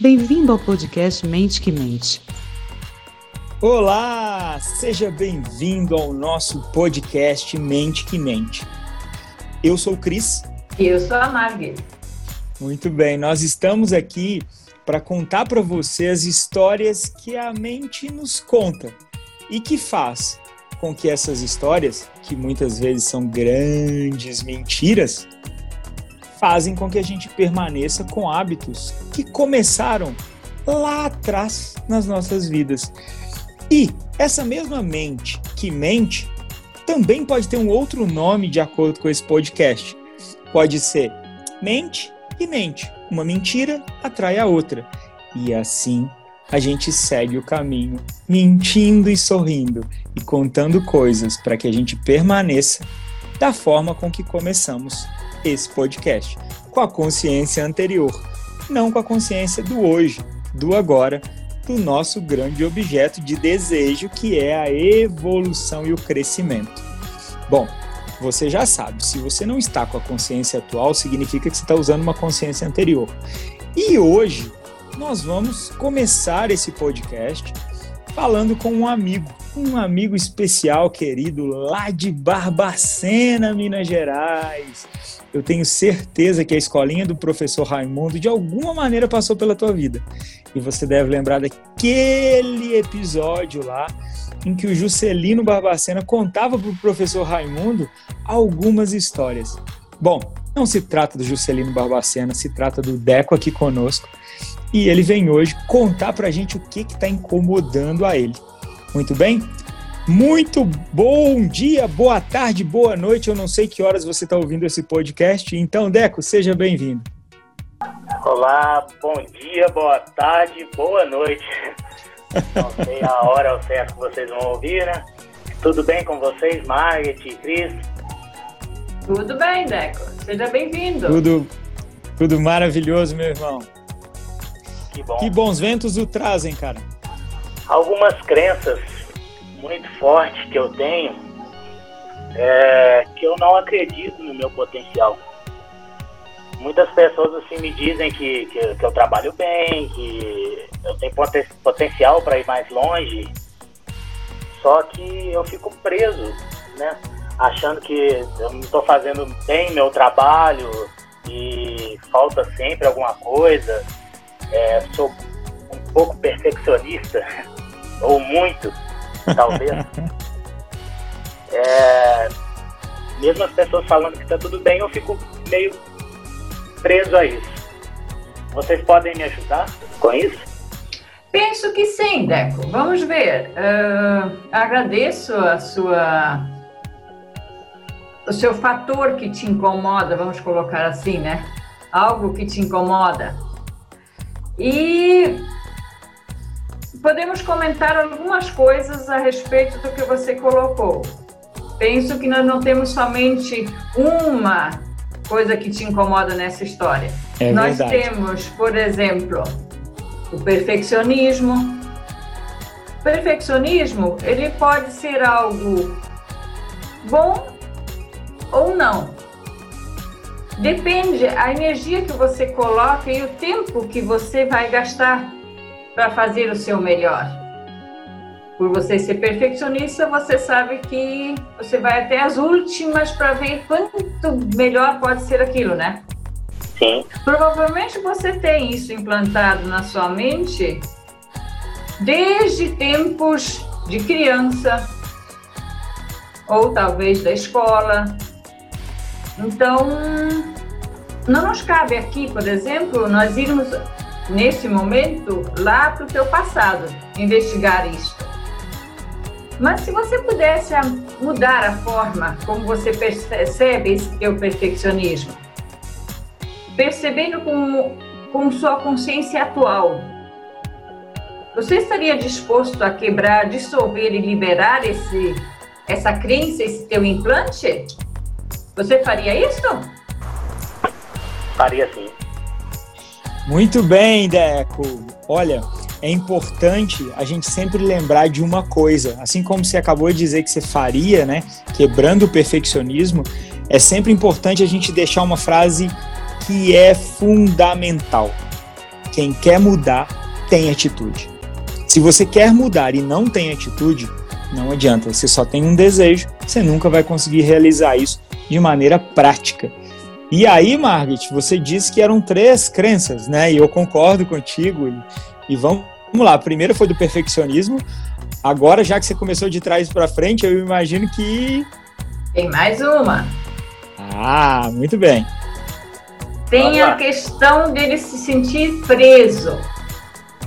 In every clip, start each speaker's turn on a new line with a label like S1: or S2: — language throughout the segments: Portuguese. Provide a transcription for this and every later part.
S1: Bem-vindo ao podcast Mente que Mente.
S2: Olá, seja bem-vindo ao nosso podcast Mente que Mente. Eu sou o Cris.
S3: E eu sou a Margit.
S2: Muito bem, nós estamos aqui para contar para você as histórias que a mente nos conta e que faz com que essas histórias, que muitas vezes são grandes mentiras, fazem com que a gente permaneça com hábitos que começaram lá atrás nas nossas vidas. E essa mesma mente que mente também pode ter um outro nome de acordo com esse podcast. Pode ser mente e mente. Uma mentira atrai a outra. E assim a gente segue o caminho, mentindo e sorrindo e contando coisas para que a gente permaneça da forma com que começamos esse podcast, com a consciência anterior, não com a consciência do hoje, do agora, do nosso grande objeto de desejo, que é a evolução e o crescimento. Bom, você já sabe, se você não está com a consciência atual, significa que você está usando uma consciência anterior. E hoje nós vamos começar esse podcast falando com um amigo, um amigo especial, querido, lá de Barbacena, Minas Gerais. Eu tenho certeza que a escolinha do professor Raimundo de alguma maneira passou pela tua vida. E você deve lembrar daquele episódio lá em que o Juscelino Barbacena contava para o professor Raimundo algumas histórias. Bom, não se trata do Juscelino Barbacena, se trata do Deco aqui conosco. E ele vem hoje contar para a gente o que está incomodando a ele. Muito bem? Muito bom dia, boa tarde, boa noite. Eu não sei que horas você está ouvindo esse podcast. Então, Deco, seja bem-vindo.
S4: Olá, bom dia, boa tarde, boa noite. Não sei a hora certa que vocês vão ouvir, né? Tudo bem com vocês, Margaret e Cris?
S3: Tudo bem, Deco. Seja bem-vindo.
S2: Tudo, tudo maravilhoso, meu irmão.
S4: Que bom.
S2: Que bons ventos o trazem, cara.
S4: Algumas crenças muito fortes que eu tenho é que eu não acredito no meu potencial. Muitas pessoas assim me dizem que, que, que eu trabalho bem, que eu tenho poten potencial para ir mais longe, só que eu fico preso, né? Achando que eu não estou fazendo bem meu trabalho e falta sempre alguma coisa é, sou um pouco perfeccionista, ou muito, talvez. é, mesmo as pessoas falando que está tudo bem, eu fico meio preso a isso. Vocês podem me ajudar com isso?
S3: Penso que sim, Deco. Vamos ver. Uh, agradeço a sua o seu fator que te incomoda, vamos colocar assim, né? Algo que te incomoda. E podemos comentar algumas coisas a respeito do que você colocou. Penso que nós não temos somente uma coisa que te incomoda nessa história.
S2: É
S3: nós
S2: verdade.
S3: temos, por exemplo, o perfeccionismo. O perfeccionismo, ele pode ser algo bom ou não. Depende a energia que você coloca e o tempo que você vai gastar para fazer o seu melhor. Por você ser perfeccionista, você sabe que você vai até as últimas para ver quanto melhor pode ser aquilo, né?
S4: Sim.
S3: Provavelmente você tem isso implantado na sua mente desde tempos de criança ou talvez da escola, então, não nos cabe aqui, por exemplo, nós irmos, nesse momento, lá para o teu passado, investigar isto. Mas se você pudesse mudar a forma como você percebe esse teu perfeccionismo, percebendo com, com sua consciência atual, você estaria disposto a quebrar, dissolver e liberar esse, essa crença, esse teu implante? Você faria isso?
S4: Faria sim.
S2: Muito bem, Deco. Olha, é importante a gente sempre lembrar de uma coisa. Assim como você acabou de dizer que você faria, né? Quebrando o perfeccionismo, é sempre importante a gente deixar uma frase que é fundamental. Quem quer mudar tem atitude. Se você quer mudar e não tem atitude, não adianta. Você só tem um desejo, você nunca vai conseguir realizar isso de maneira prática. E aí, Margaret, você disse que eram três crenças, né? E eu concordo contigo. E, e vamos, vamos lá. A primeira foi do perfeccionismo. Agora, já que você começou de trás para frente, eu imagino que.
S3: Tem mais uma.
S2: Ah, muito bem.
S3: Tem a questão dele se sentir preso.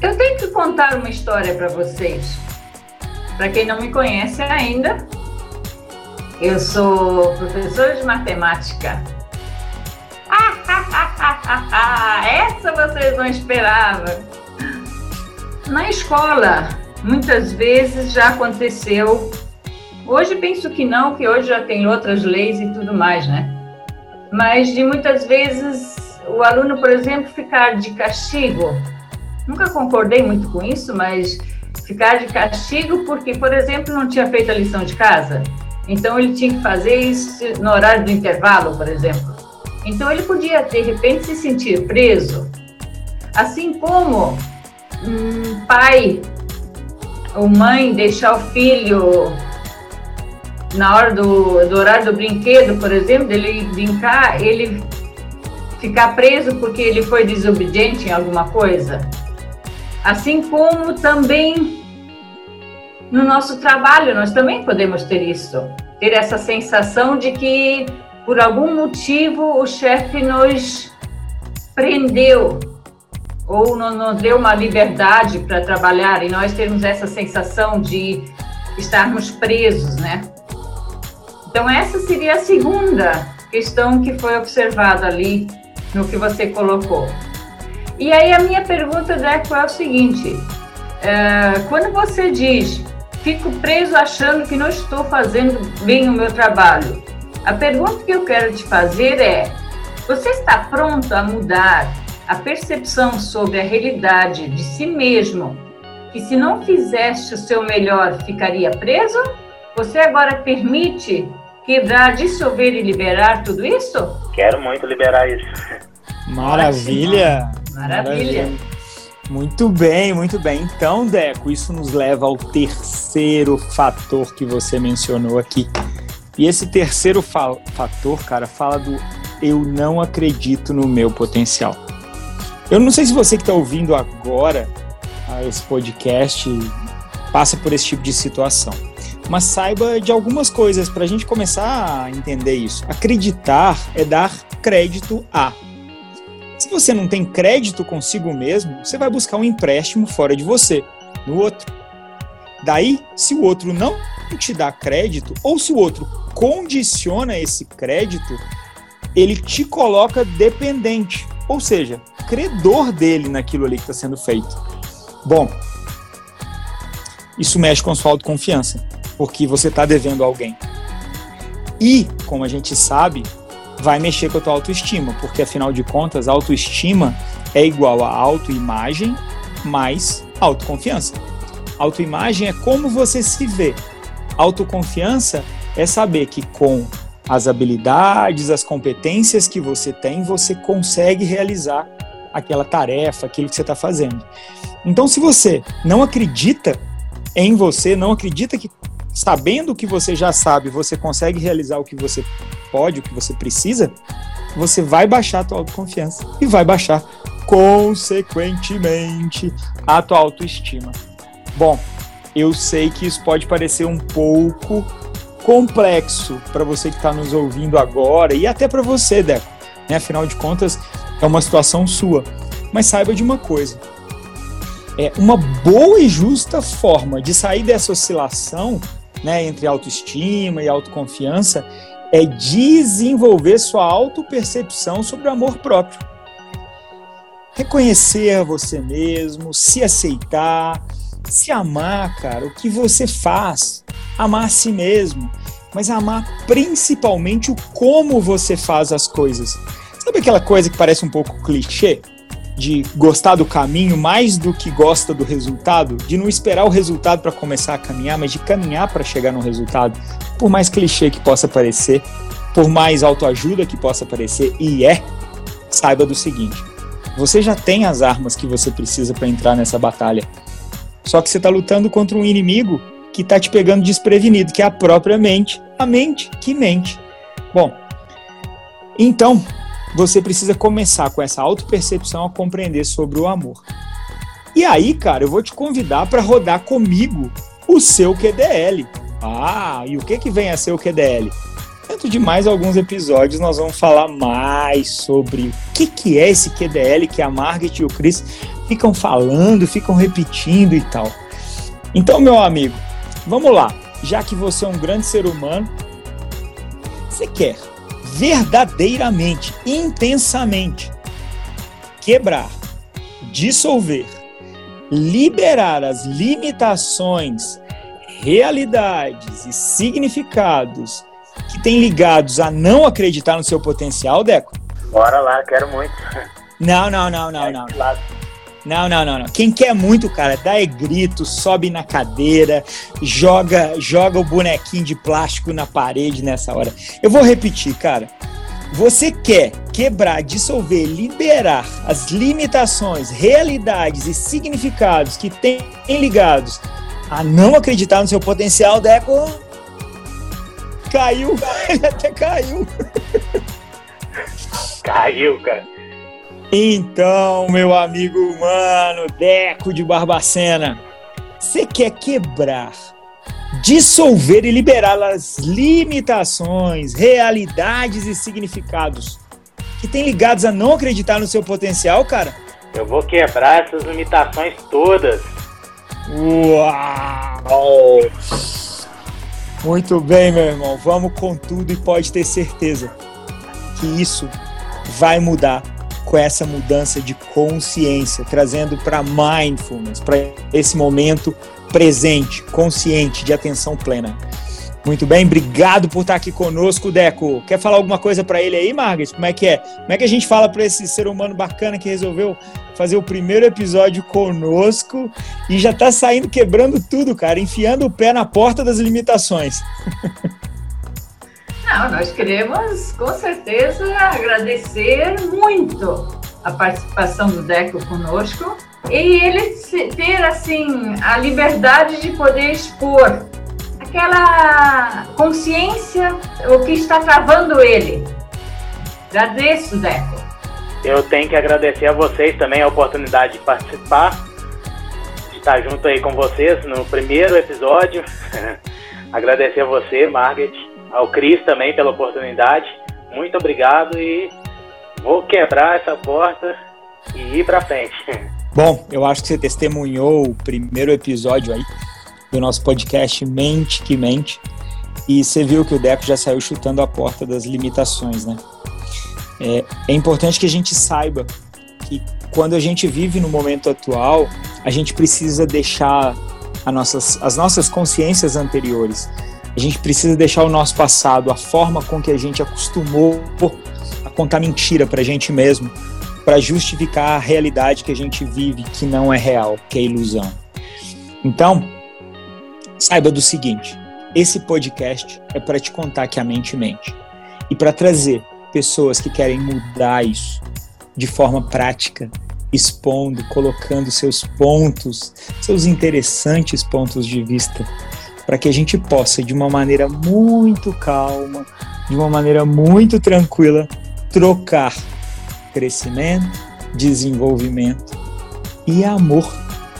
S3: Eu tenho que contar uma história para vocês. Para quem não me conhece ainda, eu sou professora de matemática. Essa vocês não esperavam. Na escola, muitas vezes já aconteceu. Hoje penso que não, que hoje já tem outras leis e tudo mais, né? Mas de muitas vezes o aluno, por exemplo, ficar de castigo. Nunca concordei muito com isso, mas ficar de castigo porque, por exemplo, não tinha feito a lição de casa. Então ele tinha que fazer isso no horário do intervalo, por exemplo. Então ele podia de repente se sentir preso, assim como um pai ou mãe deixar o filho na hora do, do horário do brinquedo, por exemplo, dele brincar, ele ficar preso porque ele foi desobediente em alguma coisa. Assim como também no nosso trabalho, nós também podemos ter isso, ter essa sensação de que por algum motivo o chefe nos prendeu ou não nos deu uma liberdade para trabalhar e nós temos essa sensação de estarmos presos, né? Então essa seria a segunda questão que foi observada ali no que você colocou. E aí a minha pergunta, Deco, é o seguinte: é, quando você diz fico preso achando que não estou fazendo bem o meu trabalho, a pergunta que eu quero te fazer é: você está pronto a mudar a percepção sobre a realidade de si mesmo, que se não fizesse o seu melhor ficaria preso? Você agora permite quebrar, dissolver e liberar tudo isso?
S4: Quero muito liberar isso.
S2: Maravilha!
S3: Maravilha!
S2: Muito bem, muito bem. Então, Deco, isso nos leva ao terceiro fator que você mencionou aqui, e esse terceiro fa fator, cara, fala do eu não acredito no meu potencial. Eu não sei se você que está ouvindo agora a esse podcast passa por esse tipo de situação, mas saiba de algumas coisas para a gente começar a entender isso. Acreditar é dar crédito a. Se você não tem crédito consigo mesmo, você vai buscar um empréstimo fora de você, no outro. Daí, se o outro não te dá crédito, ou se o outro condiciona esse crédito, ele te coloca dependente, ou seja, credor dele naquilo ali que está sendo feito. Bom, isso mexe com sua autoconfiança, porque você está devendo a alguém. E, como a gente sabe, vai mexer com a tua autoestima, porque afinal de contas, autoestima é igual a autoimagem mais autoconfiança. Autoimagem é como você se vê. Autoconfiança é saber que com as habilidades, as competências que você tem, você consegue realizar aquela tarefa, aquilo que você está fazendo. Então, se você não acredita em você, não acredita que sabendo o que você já sabe, você consegue realizar o que você pode, o que você precisa, você vai baixar a tua autoconfiança e vai baixar consequentemente a tua autoestima. Bom, eu sei que isso pode parecer um pouco complexo para você que está nos ouvindo agora e até para você, Deco. Né? Afinal de contas, é uma situação sua. Mas saiba de uma coisa: é uma boa e justa forma de sair dessa oscilação né, entre autoestima e autoconfiança é desenvolver sua autopercepção sobre o amor próprio. Reconhecer você mesmo, se aceitar, se amar, cara, o que você faz, amar a si mesmo, mas amar principalmente o como você faz as coisas. Sabe aquela coisa que parece um pouco clichê? De gostar do caminho mais do que gosta do resultado, de não esperar o resultado para começar a caminhar, mas de caminhar para chegar no resultado. Por mais clichê que possa parecer, por mais autoajuda que possa parecer, e é, saiba do seguinte: Você já tem as armas que você precisa para entrar nessa batalha. Só que você está lutando contra um inimigo que está te pegando desprevenido, que é a própria mente, a mente que mente. Bom, então você precisa começar com essa autopercepção a compreender sobre o amor. E aí, cara, eu vou te convidar para rodar comigo o seu QDL. Ah, e o que que vem a ser o QDL? Dentro de mais alguns episódios, nós vamos falar mais sobre o que, que é esse QDL que a Margaret e o Chris ficam falando, ficam repetindo e tal. Então, meu amigo, vamos lá. Já que você é um grande ser humano, você quer verdadeiramente, intensamente quebrar, dissolver, liberar as limitações, realidades e significados que tem ligados a não acreditar no seu potencial, Deco?
S4: Bora lá, quero muito.
S2: Não, não, não, não, não. Não, não, não, não. Quem quer muito, cara, dá é grito, sobe na cadeira, joga, joga o bonequinho de plástico na parede nessa hora. Eu vou repetir, cara. Você quer quebrar, dissolver, liberar as limitações, realidades e significados que tem ligados a não acreditar no seu potencial, Deco? Caiu, ele até caiu.
S4: Caiu, cara.
S2: Então, meu amigo humano, Deco de Barbacena, você quer quebrar, dissolver e liberar as limitações, realidades e significados que tem ligados a não acreditar no seu potencial, cara?
S4: Eu vou quebrar essas limitações todas.
S2: Uau! Muito bem, meu irmão. Vamos com tudo e pode ter certeza que isso vai mudar com essa mudança de consciência, trazendo para mindfulness, para esse momento presente, consciente, de atenção plena. Muito bem, obrigado por estar aqui conosco, Deco. Quer falar alguma coisa para ele aí, Margaret? Como é que é? Como é que a gente fala para esse ser humano bacana que resolveu fazer o primeiro episódio conosco e já está saindo quebrando tudo, cara, enfiando o pé na porta das limitações?
S3: Não, nós queremos com certeza agradecer muito a participação do Deco conosco e ele ter assim a liberdade de poder expor aquela consciência o que está travando ele. Agradeço, Deco.
S4: Eu tenho que agradecer a vocês também a oportunidade de participar, de estar junto aí com vocês no primeiro episódio. agradecer a você, Margaret, ao Cris também pela oportunidade. Muito obrigado e vou quebrar essa porta e ir para frente.
S2: Bom, eu acho que você testemunhou o primeiro episódio aí do nosso podcast Mente que Mente e você viu que o Deco já saiu chutando a porta das limitações, né? É, é importante que a gente saiba que quando a gente vive no momento atual, a gente precisa deixar nossas, as nossas consciências anteriores a gente precisa deixar o nosso passado, a forma com que a gente acostumou a contar mentira para a gente mesmo, para justificar a realidade que a gente vive, que não é real, que é ilusão. Então, saiba do seguinte: esse podcast é para te contar que a mente mente e para trazer pessoas que querem mudar isso de forma prática, expondo, colocando seus pontos, seus interessantes pontos de vista para que a gente possa, de uma maneira muito calma, de uma maneira muito tranquila, trocar crescimento, desenvolvimento e amor,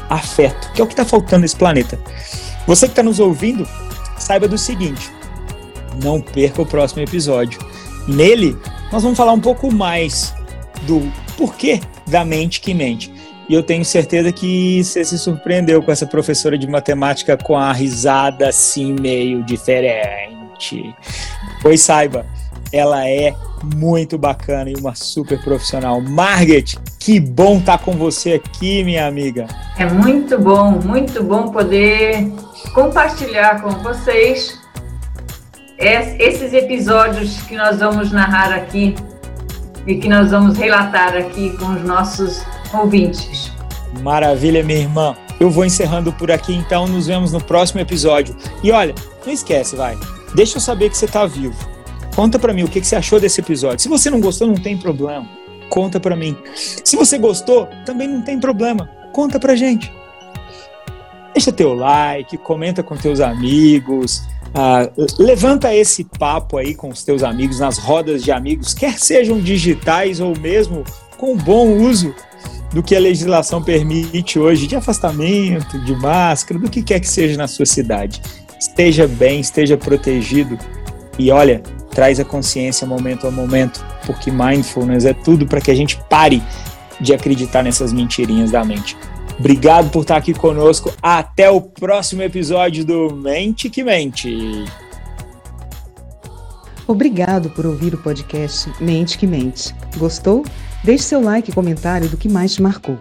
S2: afeto, que é o que está faltando nesse planeta. Você que está nos ouvindo, saiba do seguinte: não perca o próximo episódio. Nele, nós vamos falar um pouco mais do porquê da mente que mente. E eu tenho certeza que você se surpreendeu com essa professora de matemática com a risada assim meio diferente. Pois saiba, ela é muito bacana e uma super profissional. Margaret, que bom estar tá com você aqui, minha amiga.
S3: É muito bom, muito bom poder compartilhar com vocês esses episódios que nós vamos narrar aqui e que nós vamos relatar aqui com os nossos ouvintes.
S2: Maravilha, minha irmã. Eu vou encerrando por aqui, então nos vemos no próximo episódio. E olha, não esquece, vai. Deixa eu saber que você está vivo. Conta para mim o que, você achou desse episódio. Se você não gostou, não tem problema. conta para mim. Se você gostou, também não tem problema, conta pra gente. Deixa teu like, comenta com teus amigos, uh, levanta esse papo aí com os teus amigos nas rodas de amigos, quer sejam digitais ou mesmo com bom uso do que a legislação permite hoje de afastamento, de máscara, do que quer que seja na sua cidade. Esteja bem, esteja protegido e olha, traz a consciência momento a momento, porque mindfulness é tudo para que a gente pare de acreditar nessas mentirinhas da mente. Obrigado por estar aqui conosco. Até o próximo episódio do Mente que Mente.
S1: Obrigado por ouvir o podcast Mente que Mente. Gostou? Deixe seu like e comentário do que mais te marcou.